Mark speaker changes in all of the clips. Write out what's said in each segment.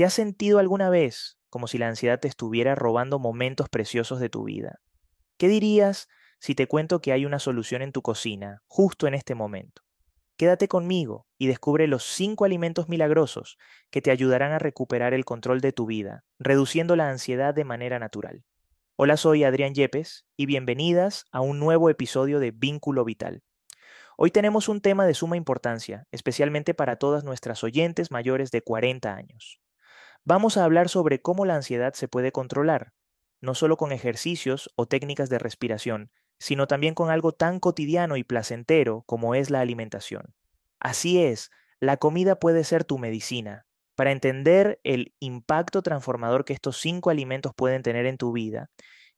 Speaker 1: ¿Te has sentido alguna vez como si la ansiedad te estuviera robando momentos preciosos de tu vida? ¿Qué dirías si te cuento que hay una solución en tu cocina, justo en este momento? Quédate conmigo y descubre los cinco alimentos milagrosos que te ayudarán a recuperar el control de tu vida, reduciendo la ansiedad de manera natural. Hola, soy Adrián Yepes y bienvenidas a un nuevo episodio de Vínculo Vital. Hoy tenemos un tema de suma importancia, especialmente para todas nuestras oyentes mayores de 40 años. Vamos a hablar sobre cómo la ansiedad se puede controlar, no solo con ejercicios o técnicas de respiración, sino también con algo tan cotidiano y placentero como es la alimentación. Así es, la comida puede ser tu medicina. Para entender el impacto transformador que estos cinco alimentos pueden tener en tu vida,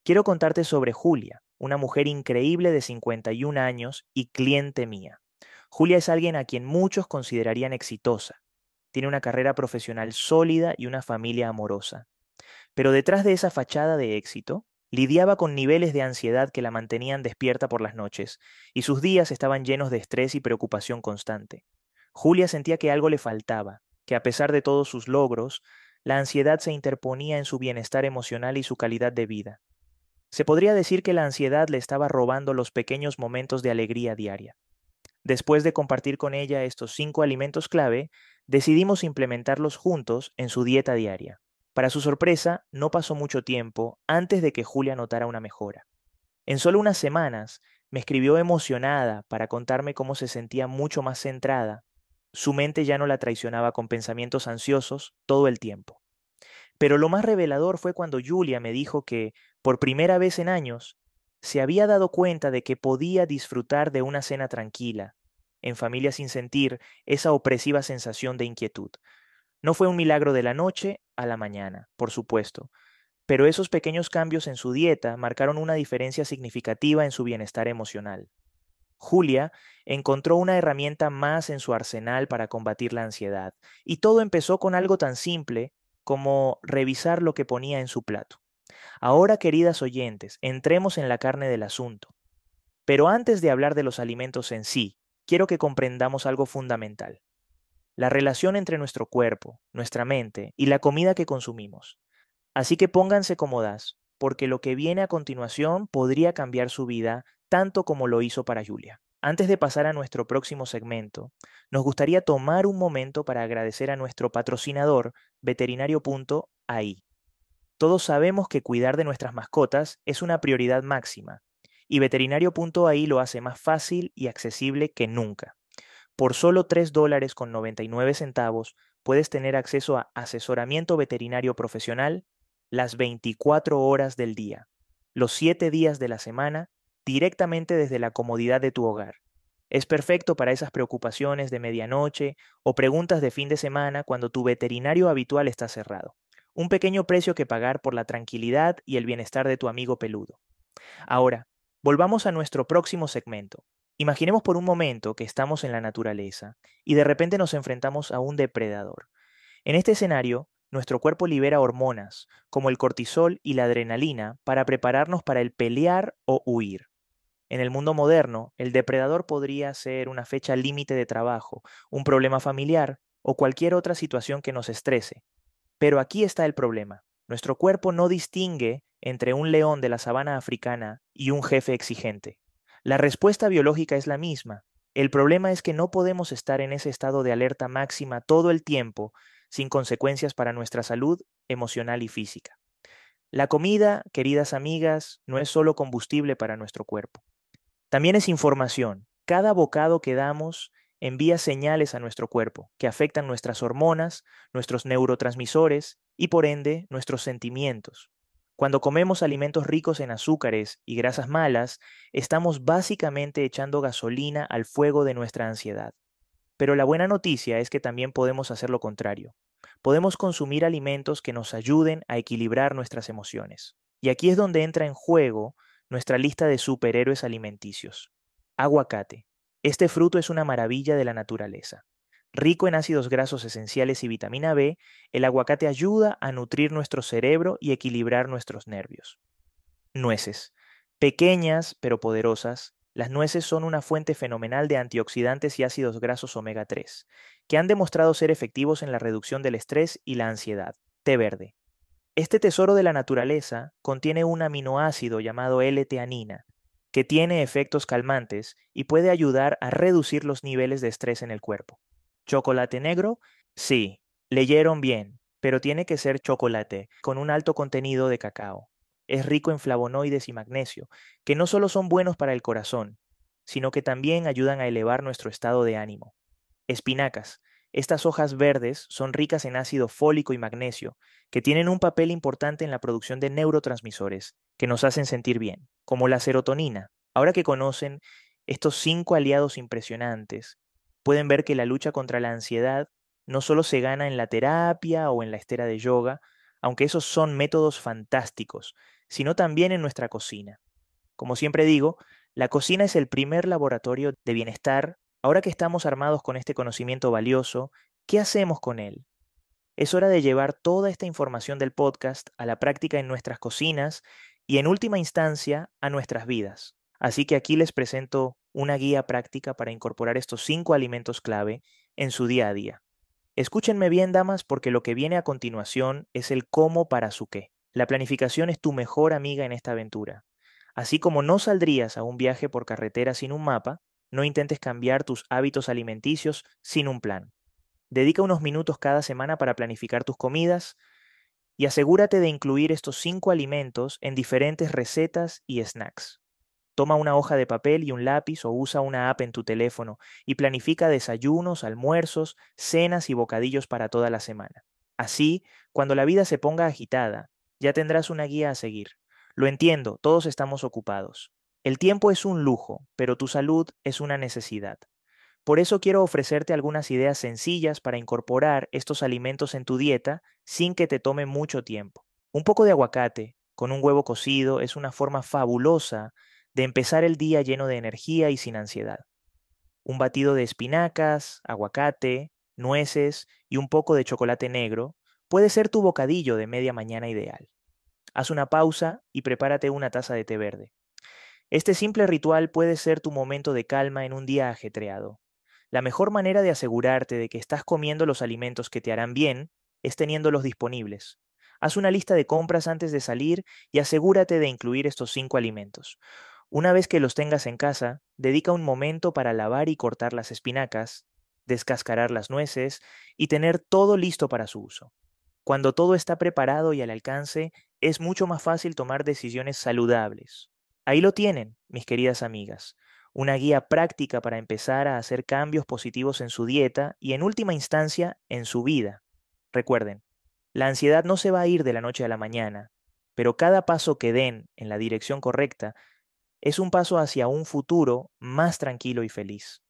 Speaker 1: quiero contarte sobre Julia, una mujer increíble de 51 años y cliente mía. Julia es alguien a quien muchos considerarían exitosa. Tiene una carrera profesional sólida y una familia amorosa. Pero detrás de esa fachada de éxito, Lidiaba con niveles de ansiedad que la mantenían despierta por las noches, y sus días estaban llenos de estrés y preocupación constante. Julia sentía que algo le faltaba, que a pesar de todos sus logros, la ansiedad se interponía en su bienestar emocional y su calidad de vida. Se podría decir que la ansiedad le estaba robando los pequeños momentos de alegría diaria. Después de compartir con ella estos cinco alimentos clave, decidimos implementarlos juntos en su dieta diaria. Para su sorpresa, no pasó mucho tiempo antes de que Julia notara una mejora. En solo unas semanas, me escribió emocionada para contarme cómo se sentía mucho más centrada. Su mente ya no la traicionaba con pensamientos ansiosos todo el tiempo. Pero lo más revelador fue cuando Julia me dijo que, por primera vez en años, se había dado cuenta de que podía disfrutar de una cena tranquila, en familia sin sentir esa opresiva sensación de inquietud, no fue un milagro de la noche a la mañana, por supuesto, pero esos pequeños cambios en su dieta marcaron una diferencia significativa en su bienestar emocional. Julia encontró una herramienta más en su arsenal para combatir la ansiedad, y todo empezó con algo tan simple como revisar lo que ponía en su plato. Ahora, queridas oyentes, entremos en la carne del asunto. Pero antes de hablar de los alimentos en sí, quiero que comprendamos algo fundamental la relación entre nuestro cuerpo, nuestra mente y la comida que consumimos. Así que pónganse cómodas, porque lo que viene a continuación podría cambiar su vida tanto como lo hizo para Julia. Antes de pasar a nuestro próximo segmento, nos gustaría tomar un momento para agradecer a nuestro patrocinador, veterinario.ai. Todos sabemos que cuidar de nuestras mascotas es una prioridad máxima, y veterinario.ai lo hace más fácil y accesible que nunca. Por solo 3 dólares con 99 centavos puedes tener acceso a asesoramiento veterinario profesional las 24 horas del día, los 7 días de la semana, directamente desde la comodidad de tu hogar. Es perfecto para esas preocupaciones de medianoche o preguntas de fin de semana cuando tu veterinario habitual está cerrado. Un pequeño precio que pagar por la tranquilidad y el bienestar de tu amigo peludo. Ahora, volvamos a nuestro próximo segmento, Imaginemos por un momento que estamos en la naturaleza y de repente nos enfrentamos a un depredador. En este escenario, nuestro cuerpo libera hormonas, como el cortisol y la adrenalina, para prepararnos para el pelear o huir. En el mundo moderno, el depredador podría ser una fecha límite de trabajo, un problema familiar o cualquier otra situación que nos estrese. Pero aquí está el problema. Nuestro cuerpo no distingue entre un león de la sabana africana y un jefe exigente. La respuesta biológica es la misma. El problema es que no podemos estar en ese estado de alerta máxima todo el tiempo sin consecuencias para nuestra salud emocional y física. La comida, queridas amigas, no es solo combustible para nuestro cuerpo. También es información. Cada bocado que damos envía señales a nuestro cuerpo que afectan nuestras hormonas, nuestros neurotransmisores y por ende nuestros sentimientos. Cuando comemos alimentos ricos en azúcares y grasas malas, estamos básicamente echando gasolina al fuego de nuestra ansiedad. Pero la buena noticia es que también podemos hacer lo contrario. Podemos consumir alimentos que nos ayuden a equilibrar nuestras emociones. Y aquí es donde entra en juego nuestra lista de superhéroes alimenticios. Aguacate. Este fruto es una maravilla de la naturaleza. Rico en ácidos grasos esenciales y vitamina B, el aguacate ayuda a nutrir nuestro cerebro y equilibrar nuestros nervios. Nueces. Pequeñas pero poderosas, Las nueces son una fuente fenomenal de antioxidantes y ácidos grasos omega 3, que han demostrado ser efectivos en la reducción del estrés y la ansiedad. Té verde. Este tesoro de la naturaleza contiene un aminoácido llamado L-teanina, que tiene efectos calmantes y puede ayudar a reducir los niveles de estrés en el cuerpo. ¿Chocolate negro? Sí, leyeron bien, pero tiene que ser chocolate con un alto contenido de cacao. Es rico en flavonoides y magnesio, que no solo son buenos para el corazón, sino que también ayudan a elevar nuestro estado de ánimo. Espinacas. Estas hojas verdes son ricas en ácido fólico y magnesio, que tienen un papel importante en la producción de neurotransmisores, que nos hacen sentir bien, como la serotonina. Ahora que conocen estos cinco aliados impresionantes, pueden ver que la lucha contra la ansiedad no solo se gana en la terapia o en la estera de yoga, aunque esos son métodos fantásticos, sino también en nuestra cocina. Como siempre digo, la cocina es el primer laboratorio de bienestar Ahora que estamos armados con este conocimiento valioso, ¿qué hacemos con él? Es hora de llevar toda esta información del podcast a la práctica en nuestras cocinas y en última instancia a nuestras vidas. Así que aquí les presento una guía práctica para incorporar estos cinco alimentos clave en su día a día. Escúchenme bien, damas, porque lo que viene a continuación es el cómo para su qué. La planificación es tu mejor amiga en esta aventura. Así como no saldrías a un viaje por carretera sin un mapa, no intentes cambiar tus hábitos alimenticios sin un plan. Dedica unos minutos cada semana para planificar tus comidas y asegúrate de incluir estos cinco alimentos en diferentes recetas y snacks. Toma una hoja de papel y un lápiz o usa una app en tu teléfono y planifica desayunos, almuerzos, cenas y bocadillos para toda la semana. Así, cuando la vida se ponga agitada, ya tendrás una guía a seguir. Lo entiendo, todos estamos ocupados. El tiempo es un lujo, pero tu salud es una necesidad. Por eso quiero ofrecerte algunas ideas sencillas para incorporar estos alimentos en tu dieta sin que te tome mucho tiempo. Un poco de aguacate con un huevo cocido es una forma fabulosa de empezar el día lleno de energía y sin ansiedad. Un batido de espinacas, aguacate, nueces y un poco de chocolate negro puede ser tu bocadillo de media mañana ideal. Haz una pausa y prepárate una taza de té verde. Este simple ritual puede ser tu momento de calma en un día ajetreado. La mejor manera de asegurarte de que estás comiendo los alimentos que te harán bien es teniéndolos disponibles. Haz una lista de compras antes de salir y asegúrate de incluir estos cinco alimentos. Una vez que los tengas en casa, dedica un momento para lavar y cortar las espinacas, descascarar las nueces y tener todo listo para su uso. Cuando todo está preparado y al alcance, es mucho más fácil tomar decisiones saludables, Ahí lo tienen, mis queridas amigas, una guía práctica para empezar a hacer cambios positivos en su dieta y en última instancia en su vida. Recuerden, la ansiedad no se va a ir de la noche a la mañana, pero cada paso que den en la dirección correcta es un paso hacia un futuro más tranquilo y feliz.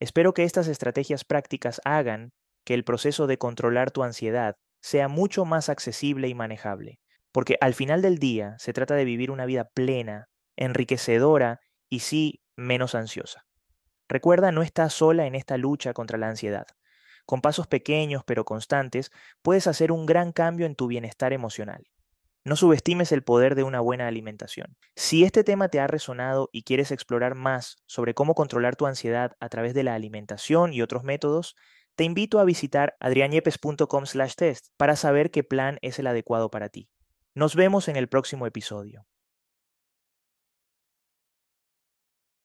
Speaker 1: Espero que estas estrategias prácticas hagan que el proceso de controlar tu ansiedad sea mucho más accesible y manejable, porque al final del día se trata de vivir una vida plena, enriquecedora y sí menos ansiosa. Recuerda, no estás sola en esta lucha contra la ansiedad. Con pasos pequeños pero constantes, puedes hacer un gran cambio en tu bienestar emocional. No subestimes el poder de una buena alimentación. Si este tema te ha resonado y quieres explorar más sobre cómo controlar tu ansiedad a través de la alimentación y otros métodos, te invito a visitar adrianyepes.com/test para saber qué plan es el adecuado para ti. Nos vemos en el próximo episodio.